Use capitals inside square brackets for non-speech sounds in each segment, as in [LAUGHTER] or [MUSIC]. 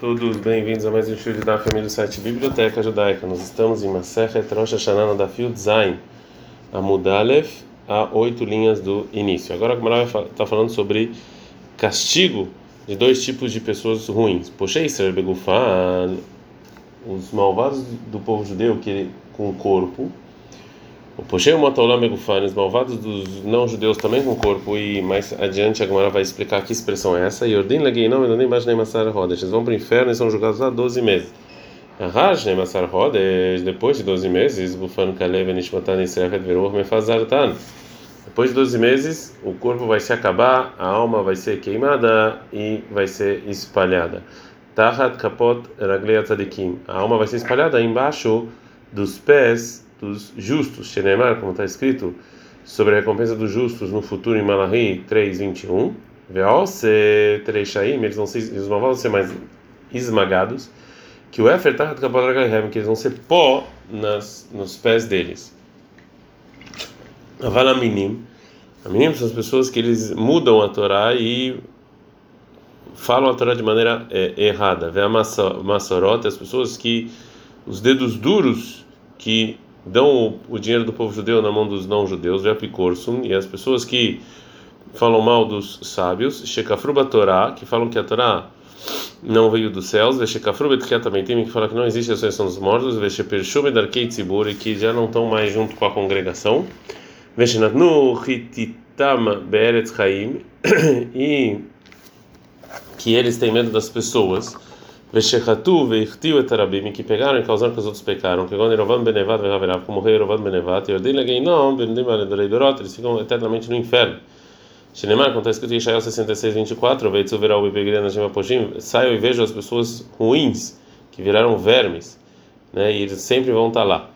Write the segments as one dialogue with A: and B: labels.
A: Todos bem-vindos a mais um show da família do site Biblioteca Judaica. Nós estamos em Masechet Rosh Hashanah da Field Zain, a Mudalef, a oito linhas do início. Agora a Gemara está falando sobre castigo de dois tipos de pessoas ruins. Poshei Israel os malvados do povo judeu que com corpo. O Poshei Motolam Begufan, os malvados dos não-judeus também com corpo. E mais adiante a Gemara vai explicar que expressão é essa. Yordin Legeinom Elonim Bashnei Masar Rodesh. Eles vão para o inferno e são julgados há 12 meses. Arrashnei Masar Rodesh, depois de 12 meses, Bufan Kalev Nishmatan Israel Veruch Mefazartan. Depois de 12 meses, o corpo vai se acabar, a alma vai ser queimada e vai ser espalhada. Tahat kapot raglei tzadikim. A alma vai ser espalhada embaixo dos pés dos justos. Shenemar, como está escrito sobre a recompensa dos justos no futuro em Malachi 3:21. Veose treishaim, eles vão ser, os malvados vão ser mais esmagados. Que o Efer tahat kapot ragleihem, que eles vão ser pó nas, nos pés deles. Avalaminim. Aminim são as pessoas que eles mudam a Torá e falam a Torá de maneira é, errada. Vê a Massorot, as pessoas que os dedos duros que dão o, o, dinheiro do povo judeu na mão dos não-judeus, vê a Picorsum, e as pessoas que falam mal dos sábios, Shekafruba Torá, que falam que a Torá não veio dos céus, Veshekafruba também tem que falar que não existe a ressurreição dos mortos, Veshepershume Darkei Tzibur, que já não estão mais junto com a congregação. Veshenatnu Hititam Beretz Chaim [COUGHS] e que eles têm medo das pessoas. Veshechatu Veichtiu Etarabim que pegaram e causaram que os outros pecaram. Que quando Erovam Benevat Veraverav, como rei Erovam Benevat, e Ordem Legeinom, Bendim Aledorei Dorot, eles ficam eternamente no inferno. Shinemar, quando está escrito em Ishael 66, 24, Veitzu Veral Bebegrena Shema Poshim, saio e vejo as pessoas ruins, que viraram vermes, né, e eles sempre vão estar lá.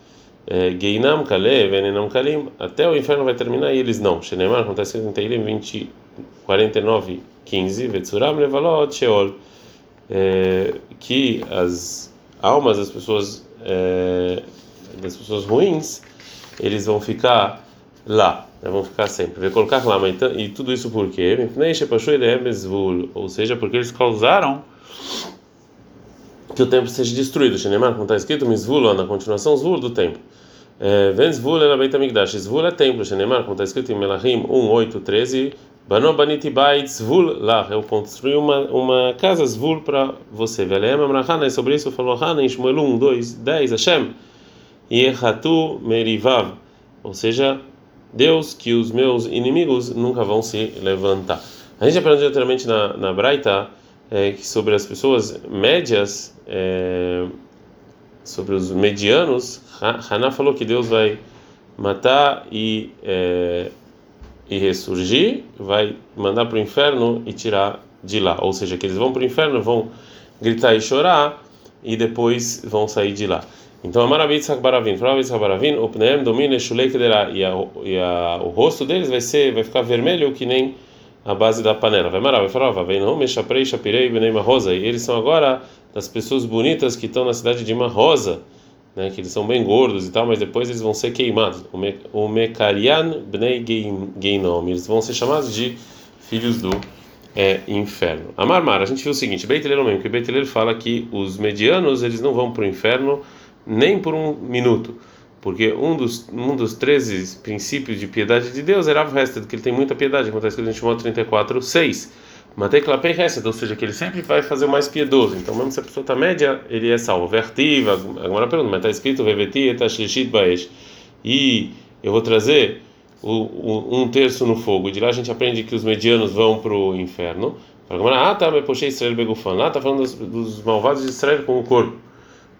A: Geinam Kale, Venenam Kalim, até o inferno vai terminar e eles não. Shenemar, acontece em Teirim 20, 49, 15, Vetsuram Levalot Sheol, que as almas das pessoas é, das pessoas ruins, eles vão ficar lá, né, vão ficar sempre. Vai colocar lá, mas, então, e tudo isso por quê? Ou seja, porque eles causaram que o templo seja destruído. Shenemar, como está escrito, Mizvul, na continuação, Zvul do templo. Ven Zvul era Beit HaMikdash. Zvul é templo. Shenemar, como está escrito em Melahim 1, 8, 13. Bano Baniti Bait Zvul lá. Eu construí uma, uma casa Zvul para você. Velem Amrahana, e sobre isso falou Hana em Shmuel 1, 2, 10. Hashem. Yehatu Merivav. Ou seja, Deus, que os meus inimigos nunca vão se levantar. A gente aprendeu anteriormente na, na Braita é, sobre as pessoas médias, é, sobre os medianos. Haná falou que Deus vai matar e, é, e ressurgir, vai mandar para o inferno e tirar de lá. Ou seja, que eles vão para o inferno, vão gritar e chorar e depois vão sair de lá. Então, Amarabit Sakbaravin, Amarabit Sakbaravin, o Pneem domina Shulei Kedera, e o rosto deles vai ser, vai ficar vermelho que nem a base da panela. Vai marar, vai Rosa. E eles são agora das pessoas bonitas que estão na cidade de Rosa, né, que eles são bem gordos e tal, mas depois eles vão ser queimados. O Mekarian Bnei Geinom, eles vão ser chamados de filhos do é, inferno. A a gente viu o seguinte, Beiteleiro mesmo, que Beiteleiro fala que os medianos, eles não vão para o inferno nem por um minuto, porque um dos um dos 13 princípios de piedade de Deus era o resto, que ele tem muita piedade, como está escrito em Shimon 34, 6. Matei clapei resto, ou seja, que ele sempre vai fazer o mais piedoso. Então, mesmo se a pessoa está média, ele é salvo. Vertiva, agora pergunta, mas está escrito Veveti et Ashlishit Baesh. E eu vou trazer o, o, um terço no fogo. De lá a gente aprende que os medianos vão para o inferno. Ah, tá, mas poxa, Israel Begufan. Lá está falando dos, dos malvados de Israel com o corpo.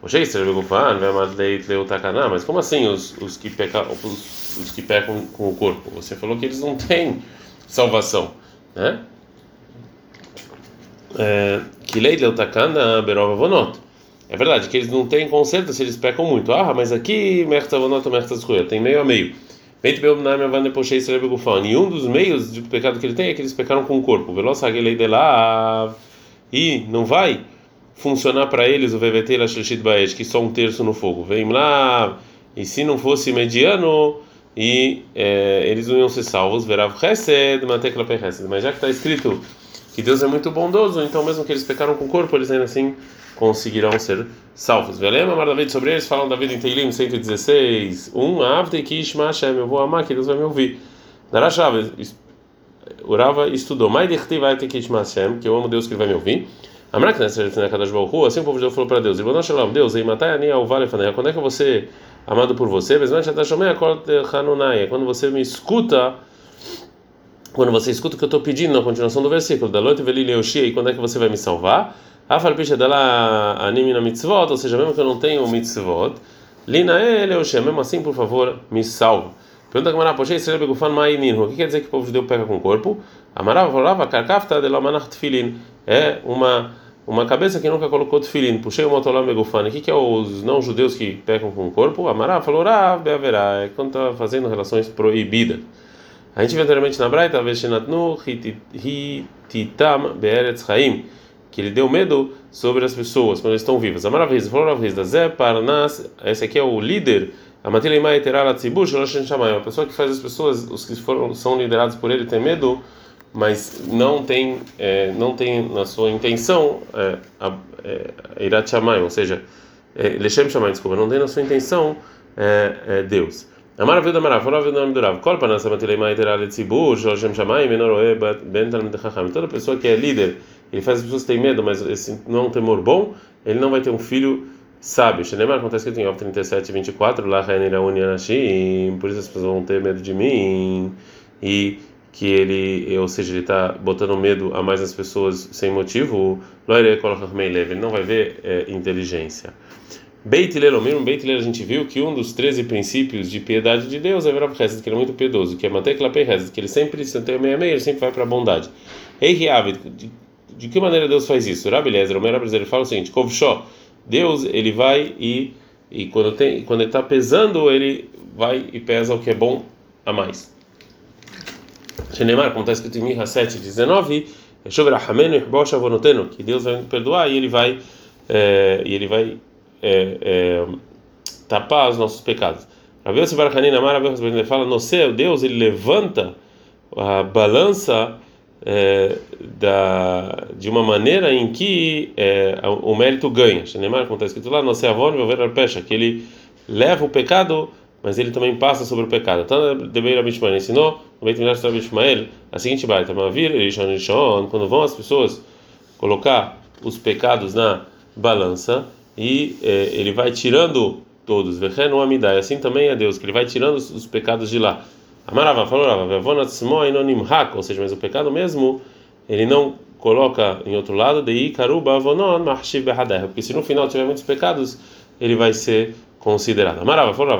A: Poxa, Israel Begufan, mas como assim os, os, que peca, os, os que pecam com o corpo? Você falou que eles não têm salvação, né? Que lei deu takana berova vonot. É verdade que eles não têm conserto se eles pecam muito. Ah, mas aqui tem meio a meio. E um dos meios de pecado que ele tem é que eles pecaram com o corpo. Veloz lei de lá e não vai funcionar para eles o VVT que só um terço no fogo. Vem lá e se não fosse mediano e é, eles não iam ser salvos. Verav Chesed. Mas já que está escrito que Deus é muito bondoso, então mesmo que eles pecaram com o corpo, eles ainda assim conseguirão ser salvos. Velema, Mar David, sobre eles falam David em Teilim 116, 1, Avte Kishma Hashem, eu vou amar que Deus vai me ouvir. Darashav, Urava estudou, Mai Dechti vai ter Kishma Hashem, que eu amo Deus que ele vai me ouvir. Amrak assim o povo de Deus falou para Deus, Irmão Shalom, Deus, ei, matai ani ao vale quando é que você amado por você, quando você me escuta quando você escuta o que eu estou pedindo na continuação do versículo, da noite e quando é que você vai me salvar? Afalpicha dela anime mitzvot, ou seja, mesmo que eu não tenha o mitzvot, lina ele mesmo assim, por favor, me salva. Pergunta Gamara, poxa, isso é begufan ma'inin. O que quer dizer que o povo judeu pega com o corpo? Amarava falava, karkafta de lomanach tefilin. É uma uma cabeça que nunca colocou tefilin. Puxei o motolam begufan. O que que é os não judeus que pegam com o corpo? Amarava falou, rav beaverá. É quando está fazendo relações proibidas. A gente viu anteriormente na Braita, veshinatnu hititam be'eretz chaim que ele deu medo sobre as pessoas quando estão vivas. A maravilha, falou a Zé Parnas, esse aqui é o líder, a Matilimai Terala Tzibur, uma pessoa que faz as pessoas, os que foram, são liderados por ele, ter medo, mas não tem, é, não tem na sua intenção é, é, Irat Shamayim, ou seja, é, Leshem Shamayim, desculpa, não tem na sua intenção é, é, Deus. A maravilha da maravilha, a nome do Rav, Kol Panas Matilimai Terala Tzibur, Leshem Shamayim, Menoroe Ben Talmud Chacham. Toda pessoa que é líder ele faz as pessoas terem medo, mas esse não é um temor bom, ele não vai ter um filho sábio. Shenemar acontece que em Ov 37, 24, lá por isso as pessoas vão ter medo de mim, e que ele, ou seja, ele está botando medo a mais as pessoas sem motivo, ele não vai ver é, inteligência. Beit Lelomir, Beit Lel, a gente viu que um dos 13 princípios de piedade de Deus é Hesed, que ele é muito piedoso, que é Matei Klapei Hesed, que ele sempre, se tem meia meia, ele sempre vai para a bondade. Ei Riavid, de que maneira Deus faz isso? Rabi Lezer, o Rabi ele fala o seguinte: Kovshó, Deus ele vai e e quando tem quando ele está pesando ele vai e pesa o que é bom a mais. Shenemar, como está escrito em Miha 7, 19, que Deus vai perdoar e ele vai é, e ele vai é, é, tapar os nossos pecados. Rabi Yossi Barchanin Amar, ele fala, no céu, Deus ele levanta a balança é, da, de uma maneira em que é, o mérito ganha. Shenemar, como está escrito lá, nosso avô ver pecha, que ele leva o pecado, mas ele também passa sobre o pecado. Então, Debeira Bishmael ensinou, no Beit Midrash Bishmael, a seguinte baita, Mavir, Rishon Rishon, quando vão as pessoas colocar os pecados na balança, e é, ele vai tirando todos, Vechenu Amidai, assim também é Deus, que ele vai tirando os, os pecados de lá. Amarava falou ou seja, mas o pecado mesmo, ele não coloca em outro lado, de porque se no final tiver muitos pecados, ele vai ser considerado. Amarava falou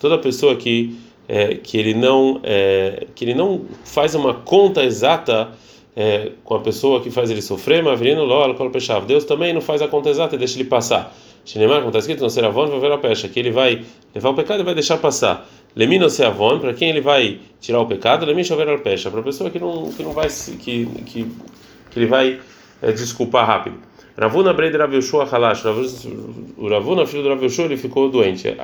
A: toda pessoa que é, que ele não é, que ele não faz uma conta exata é, com a pessoa que faz ele sofrer, mas virando logo Deus também não faz a conta exata e deixa ele passar. Shinemar, como está escrito, não será avon, vai ver a pecha, que ele vai levar o pecado e vai deixar passar. Lemino se avon, para quem ele vai tirar o pecado, lemino chover a pecha, para a pessoa que não que não vai que que, que ele vai é, desculpar rápido. Ravuna Breid Rav Yoshua Halash, o Ravuna, filho do Rav Yoshua, ele ficou doente.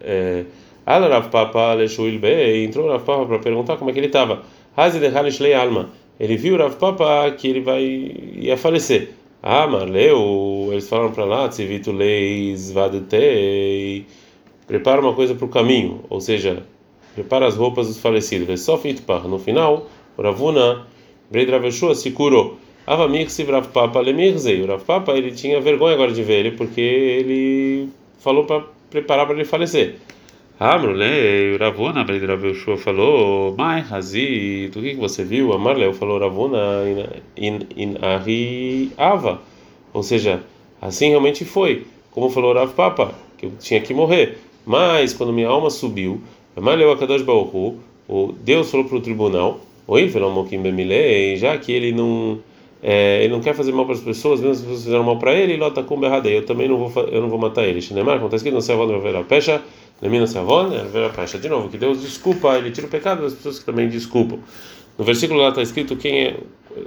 A: É, Al Rav Papa Leshuil Be, entrou o Rav Papa para perguntar como é que ele estava. Hazi de Halish Lei Alma. Ele viu o Rav Papa que ele vai ia falecer. Ah, Marleu, eles falaram para lá, Tzivito Leis Vadetei, prepara uma coisa para o caminho, ou seja, prepara as roupas dos falecidos. Só no final, o Ravuna, Breid Raveshua se curou. Avamir se Rav Papa Lemirzei. O Rav Papa ele tinha vergonha agora de ver ele, porque ele falou para preparar para ele falecer. Amrulei, Ravuna, Rav Yoshua falou, Mai Hazi, do que você viu? Amarleu falou, Ravuna, in, in Ari Ava. Ou seja, assim realmente foi. Como falou Rav Papa, que eu tinha que morrer. Mas, quando minha alma subiu, Amarleu Akadosh Baohu, o Deus falou para o tribunal, Oi, Felomokim Bemilei, já que ele não. É, ele não quer fazer mal para as pessoas, mesmo se as pessoas fizeram mal para ele, Lota Kumberradei, eu também não vou, eu não vou matar ele. Shinemar, acontece que não se avó ver a pecha. Savon, de novo, que Deus desculpa, ele tira o pecado das pessoas que também desculpam. No versículo lá está escrito quem é,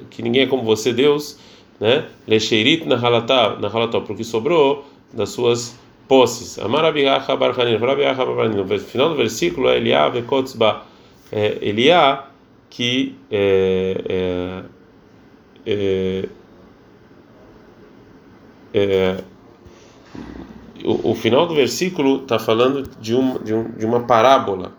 A: que ninguém é como você, Deus, né? Lecheirit na halatá, porque sobrou das suas posses. Amarabiacha barchanin, Farabiacha barchanin. No final do versículo é Eliá vekotzba, é Eliá que é, é, é, é, o, final do versículo está falando de, um, de, um, de uma parábola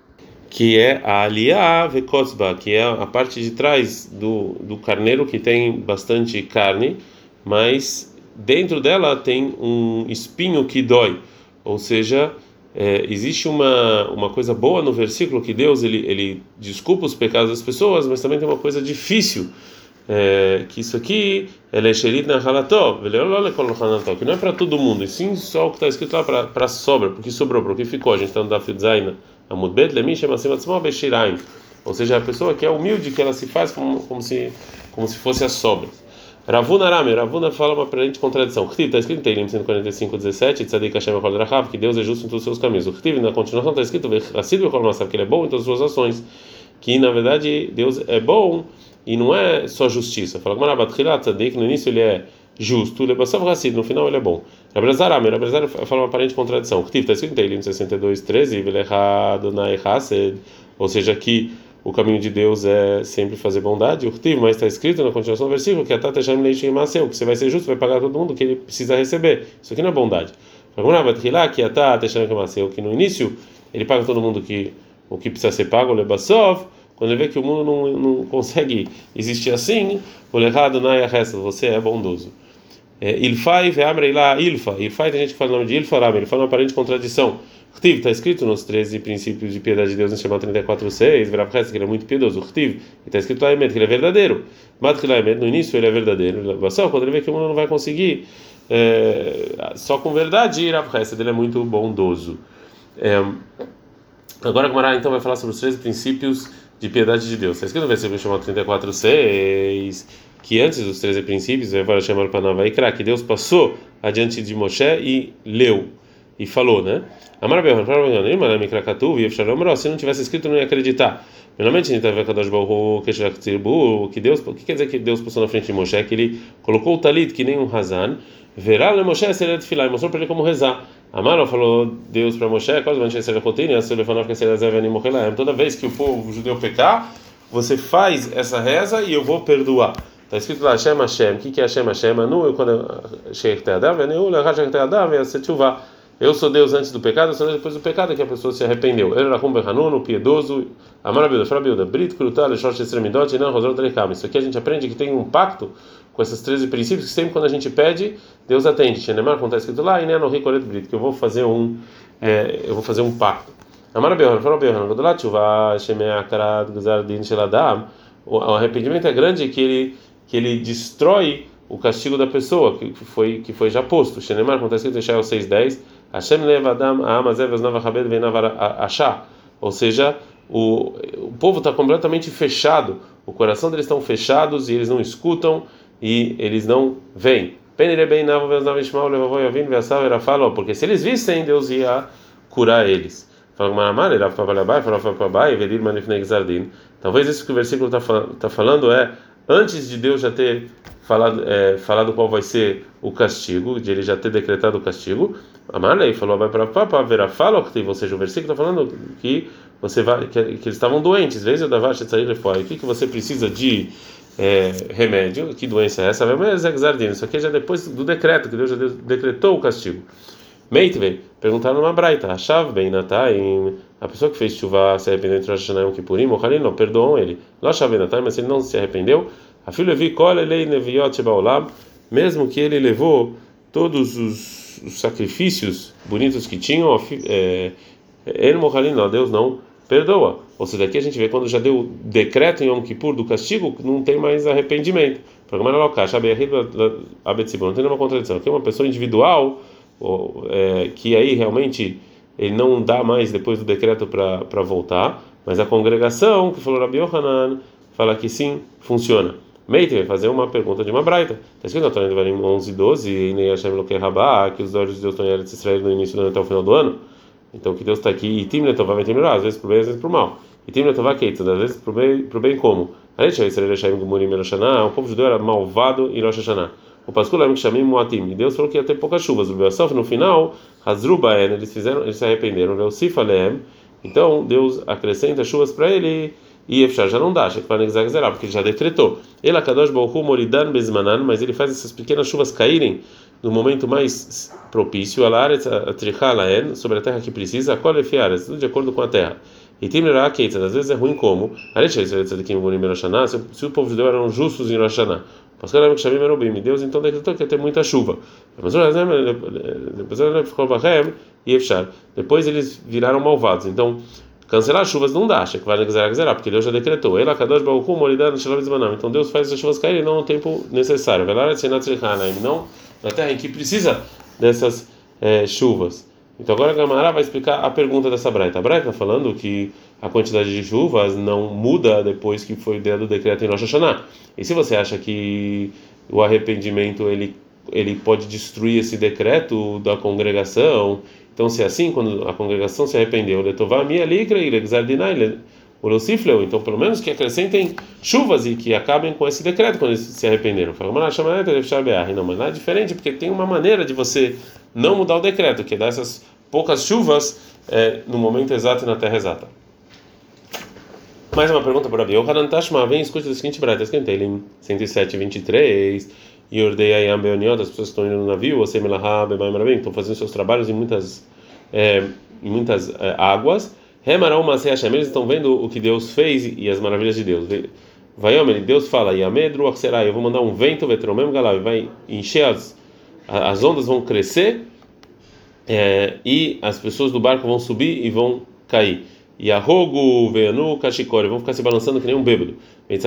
A: que é a aliá vekotzba, que é a parte de trás do, do carneiro que tem bastante carne, mas dentro dela tem um espinho que dói, ou seja, é, existe uma, uma coisa boa no versículo que Deus ele, ele desculpa os pecados das pessoas, mas também tem uma coisa difícil é, que isso aqui ele é sherit na halató, que não é para todo mundo, e sim só o que está escrito lá para sobra, porque sobrou, porque ficou. A gente está no Dafid Zaina, Amudbet Lemin chama assim, ou seja, a pessoa que é humilde, que ela se faz como, como se como se fosse a sobra. Ravuna Arame, Ravuna fala uma aparente contradição. Está escrito em Teilim 145, 17, Tzadik Hashem Rahav, que Deus é justo em todos os seus caminhos. O Khtiv, na continuação, está escrito, que ele é bom em todas as suas ações. Que, na verdade, Deus é bom e não é só justiça. Fala Arabat Tzadik, no início ele é justo, Lebasav Hassid, no final ele é bom. Rabelazar Arame, Rabelazar fala uma aparente contradição. Khtiv, está escrito em Teilim 62, 13, Velecha Donai Hased, ou seja, que o caminho de Deus é sempre fazer bondade, o mas está escrito na continuação do versículo que a Tata Maseu, que você vai ser justo, vai pagar todo mundo que ele precisa receber. Isso aqui não é bondade. Que a que no início ele paga todo mundo que o que precisa ser pago, o Lebasov, quando ele vê que o mundo não, não consegue existir assim, o errado não é resto, você é bondoso. É, Ilfai, Veamrei lá, Ilfa. Ilfai tem gente que fala o nome de Ilfa, ele fala uma aparente contradição. Khtiv está escrito nos 13 princípios de piedade de Deus em Shema 34:6, Verapres que ele é muito piedoso. Khtiv, e está escrito lá que ele é verdadeiro. Matkhila Emet no início ele é verdadeiro. Quando ele vê que o mundo não vai conseguir é, só com verdade, Rapres ele é muito bondoso. É, agora Gamara então vai falar sobre os 13 princípios de piedade de Deus. Está escrito no versículo Shema 34:6 que antes dos 13 princípios, vai chamar para que Deus passou adiante de Moshe e leu e falou, né? Amar se não tivesse escrito não ia acreditar. Finalmente, que Deus, o que quer dizer que Deus passou na frente de Moshe? Que ele colocou o talit que nem um razan, verá le Moshe seria de filar mostrou para ele como rezar. Amaro falou Deus para Moshe, toda vez que o povo judeu pecar, você faz essa reza e eu vou perdoar. Está escrito lá Hashem Hashem. O que é Hashem Hashem? Anu, Sheikh Teadav, eu sou Deus antes do pecado, eu sou Deus depois do pecado que a pessoa se arrependeu. Ele era Hanun, piedoso, Amar Abilda, Fala Abilda, Brit, Krutal, Short Extremidot, e não Telecam. Isso aqui a gente aprende que tem um pacto com esses 13 princípios que sempre quando a gente pede, Deus atende. Xenemar, como está escrito lá, e no Ricolet Brit, que eu vou fazer um, é, eu vou fazer um pacto. O arrependimento é grande que ele, que ele destrói o castigo da pessoa que foi que foi já posto. Xenemar, como está escrito em Shael 6:10, Hashem levadam amazev navachabed achá. Ou seja, o, o povo está completamente fechado, o coração deles estão fechados e eles não escutam e eles não veem. Porque se eles vissem, Deus ia curar eles. Talvez isso que o versículo está tá falando é antes de Deus já ter falado, é, falado qual vai ser o castigo, de ele já ter decretado o castigo. Amarlei falou, vai para papa, verá fala, ou seja, o versículo está falando que você vai, que, que eles estavam doentes, vezes da vacha sair fora. O que que você precisa de é, remédio? Que doença é essa? É Isso aqui é já depois do decreto que Deus já decretou o castigo. Meitvei, perguntaram numa braita, achav bem natai, a pessoa que fez chuva se arrependeu entre Rosh Hashanah e Kippurim, Mochalim, não, perdoam ele. Não achav bem natai, mas ele não se arrependeu, a filha vi kolelei neviot shebaolam, mesmo que ele levou todos os, os sacrifícios bonitos que tinham, é, ele Mochalim, não, Deus não perdoa. Ou seja, aqui a gente vê quando já deu decreto em Yom Kippur do castigo, não tem mais arrependimento. Não tem nenhuma contradição. Aqui é uma pessoa individual é, que aí realmente ele não dá mais depois do decreto para voltar, mas a congregação que falou Rabi Yohanan fala que sim, funciona. Meite vai fazer uma pergunta de uma braita. Está escrito na Torá de Varim 11 e 12, e nem Hashem Loquei Rabá, que os olhos de Deus estão em Eretz Israel no início do ano até o final do ano. Então que Deus está aqui, e Tim Letová vai terminar, às vezes para bem, às vezes para o mal. E Tim Letová Keito, às vezes para o bem, para o bem como? O povo judeu era malvado em Rosh Hashanah. O Pascul que chamei Moatim. E Deus falou que ia ter poucas chuvas. O Beasof, no final, Hazrubaen, eles fizeram, eles se arrependeram. O Sifaleem. Então Deus acrescenta chuvas para ele e Efshar já não dá, porque ele já decretou. Ele Akadosh Baruch Moridan Bezmanan, mas ele faz essas pequenas chuvas caírem no momento mais propício, sobre a terra que precisa, qual tudo de acordo com a terra. E tem às vezes é ruim como, se o povo judeu eram justos em Rosh Hashanah. Deus então decretou que ia ter muita chuva. Depois eles viraram malvados. Então, cancelar chuvas não dá, porque Deus já decretou. Então Deus faz as chuvas caírem não no tempo necessário. Não na terra em que precisa dessas é, chuvas. Então agora a Gamara vai explicar a pergunta dessa Braita. A Braita está falando que a quantidade de chuvas não muda depois que foi dado o decreto em Rosh Hashanah. E se você acha que o arrependimento ele ele pode destruir esse decreto da congregação, então se é assim, quando a congregação se arrependeu, letová minha ligra e legzardinai o então pelo menos que acrescentem chuvas e que acabem com esse decreto quando eles se arrependeram. Não, mas não é diferente porque tem uma maneira de você não mudar o decreto, que é dar essas poucas chuvas é, no momento exato e na terra exata. Mais uma pergunta para Rabi Yohanan Tashma, vem escute o seguinte brata, esquenta ele 107, 23, e ordei Ayam Beoniot, as pessoas que estão indo no navio, você Melahá, Bebaim Rabim, estão fazendo seus trabalhos em muitas, é, em muitas é, águas, Remarão Masei Hashem, eles estão vendo o que Deus fez e as maravilhas de Deus. Vai, homem, Deus fala, Yamedru Akserai, eu vou mandar um vento, vetromem Galav, vai encher as, as ondas vão crescer é, e as pessoas do barco vão subir e vão cair. E a Rogo, Veanu, Kashikori vão ficar se balançando que nem um bêbado. Eles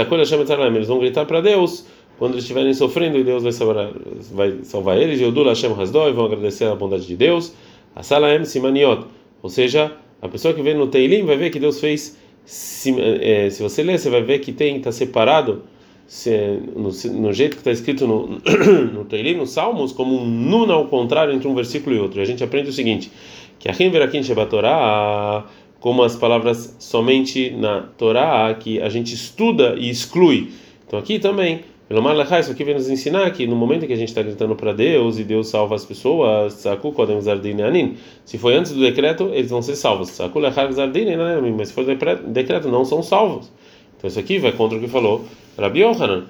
A: vão gritar para Deus quando eles estiverem sofrendo e Deus vai salvar, vai salvar eles. Yodula Hashem Hasdoi vão agradecer a bondade de Deus. A Salaem Simaniot, ou seja, a pessoa que vê no Teilim vai ver que Deus fez. Se, é, se você ler, você vai ver que tem está separado se, no, no, jeito que está escrito no, [CLEARS THROAT] no Teilim, nos Salmos, como um nun ao contrário entre um versículo e outro. E a gente aprende o seguinte: que a Verakin Torá, como as palavras somente na Torá, que a gente estuda e exclui. Então aqui também pelo Malachai, isso aqui vem nos ensinar que no momento que a gente está gritando para Deus e Deus salva as pessoas, se foi antes do decreto, eles vão ser salvos. Mas se for decreto, não são salvos. Então isso aqui vai contra o que falou Rabi Yohanan.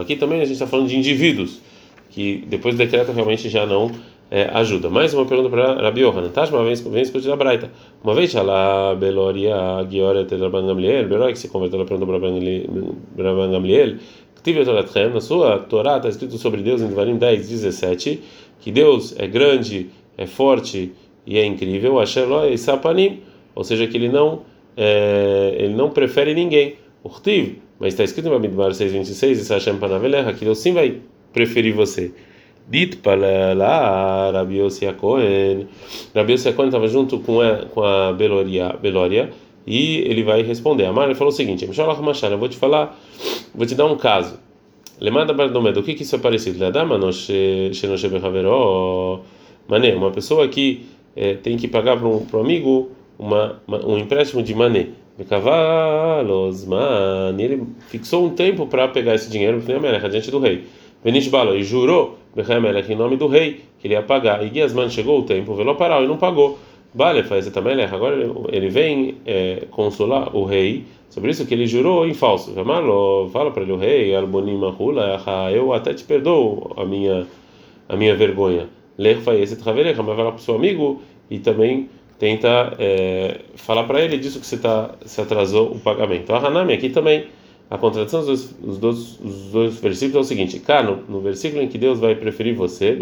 A: Aqui também a gente está falando de indivíduos que depois do decreto realmente já não é, ajuda. Mais uma pergunta para Rabi Yohanan. Tashma, vem, vem escutar a Braita. Uma vez, lá, Beloria, Giora, Tedraban Gamliel, Beloria, que se converteu na pergunta para Rabban Gamliel, tive Torah na sua Torá está escrito sobre Deus em Devarim 10, 17, que Deus é grande, é forte e é incrível, Asher Loi Sapanim, ou seja, que ele não, é, ele não prefere ninguém. Urtiv, mas está escrito em Bamidbar 6:26 e Sashem Panaveleha que Deus sim vai preferir você. Dit para Rabi Yossi Cohen. Rabi Yossi Cohen estava junto com a, com a Beloria, Beloria e ele vai responder. Amar ele falou o seguinte: eu vou te falar, vou te dar um caso. Lemada Bardomedo, o que, que isso é parecido? Mané, uma pessoa que é, tem que pagar para um, amigo uma, um empréstimo de mané. Cavalos, man, ele fixou um tempo para pegar esse dinheiro diante do rei. Benishbalo, e jurou em nome do rei que ele ia pagar. E Guiasman chegou o tempo, velou parar e não pagou. Vale, faz também, agora ele vem é, consolar o rei sobre isso que ele jurou em falso. Fala para ele o rei, eu até te perdoo a minha a minha vergonha. Ler faz esse mas vai lá para o seu amigo e também tenta é, falar para ele disso que você tá se atrasou o pagamento. A Hanami aqui também a contradição dos, dos, dos dois versículos é o seguinte: cá, no, no, versículo em que Deus vai preferir você,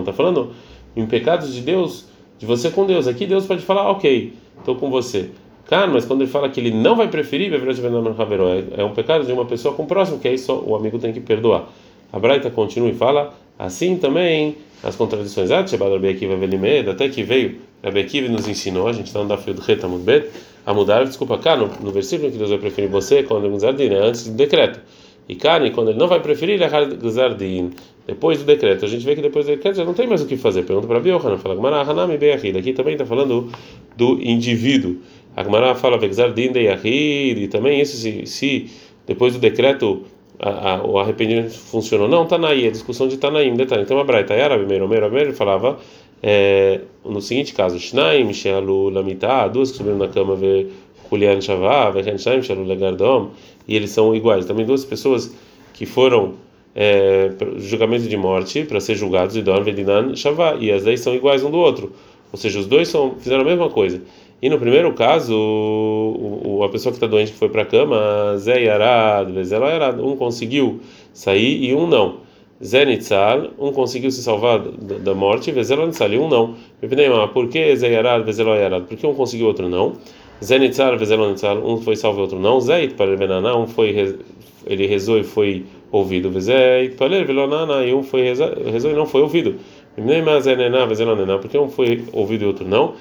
A: está falando em pecados de Deus, de você com Deus. Aqui Deus pode falar, ok, estou com você. Cá, mas quando ele fala que ele não vai preferir, é, é um pecado de uma pessoa com o próximo, que aí só o amigo tem que perdoar. A Braita continua e fala, assim também as contradições. Ah, até que veio, Rabi Akiva nos ensinou, a gente está no Dafio do Retamudbet a mudar, desculpa, cá no, no versículo que Deus vai preferir você quando Gzardin, é antes do decreto. E Kani, quando ele não vai preferir, ele é depois do decreto. A gente vê que depois do decreto já não tem mais o que fazer. Pergunta para Biohanan, fala Gmará, Hanami Beyahid. Aqui também está falando do indivíduo. A Gmará fala Gzardin de Yahid, e também isso se, se depois do decreto a, a, o arrependimento funcionou. Não, Tanaí, a discussão de Tanaim, detalhe. Então, a Braita, Arabi Meiro, Meiro, ele falava é, no seguinte caso, Shnaim, Shealu, Lamita, duas que subiram na cama, ver Julian Shavá, Shnaim, Shealu, Legardom, e eles são iguais. Também duas pessoas que foram é, julgamento de morte para ser julgados, Idon, Vedinan, Shavá, e as leis são iguais um do outro. Ou seja, os dois são, fizeram a mesma coisa. E no primeiro caso, o, o, a pessoa que está doente que foi para a cama, Zé Yarad, Vezelo Yarad, um conseguiu sair e um não. Zé Nitzal, um conseguiu se salvar da, morte, Vezelo Nitzal, e um não. Por que Zé Yarad, Vezelo Yarad? Por que um conseguiu outro não? Zé Nitzal, Vezelo Nitzal, um foi salvo e outro não. Zé Itpalel Benaná, um foi, ele rezou e foi ouvido. Itpalel Velonana, e um foi rezou e não foi ouvido. Porque um foi ouvido e outro não.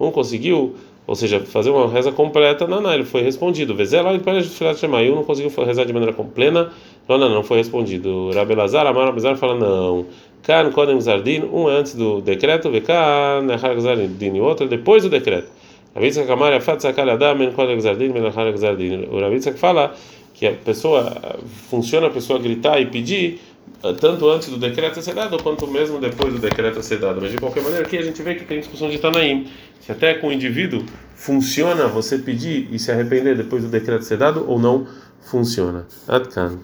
A: Um conseguiu, ou seja, fazer uma reza completa, não, ele foi respondido. E um não conseguiu rezar de maneira completa, não, não, foi respondido. Rabelazar, Amar Rabelazar fala não. Kan Kodem Zardin, um antes do decreto, Vekan Nehar Zardin, e outro depois do decreto. Rabitzak Amar Sakal Adam, Kodem Zardin, Men Zardin. O Rabitzak fala que a pessoa, funciona a pessoa gritar e pedir tanto antes do decreto ser dado quanto mesmo depois do decreto ser dado. Mas de qualquer maneira, aqui a gente vê que tem discussão de Tanaim. Se até com o indivíduo funciona você pedir e se arrepender depois do decreto ser dado ou não funciona. Atkan.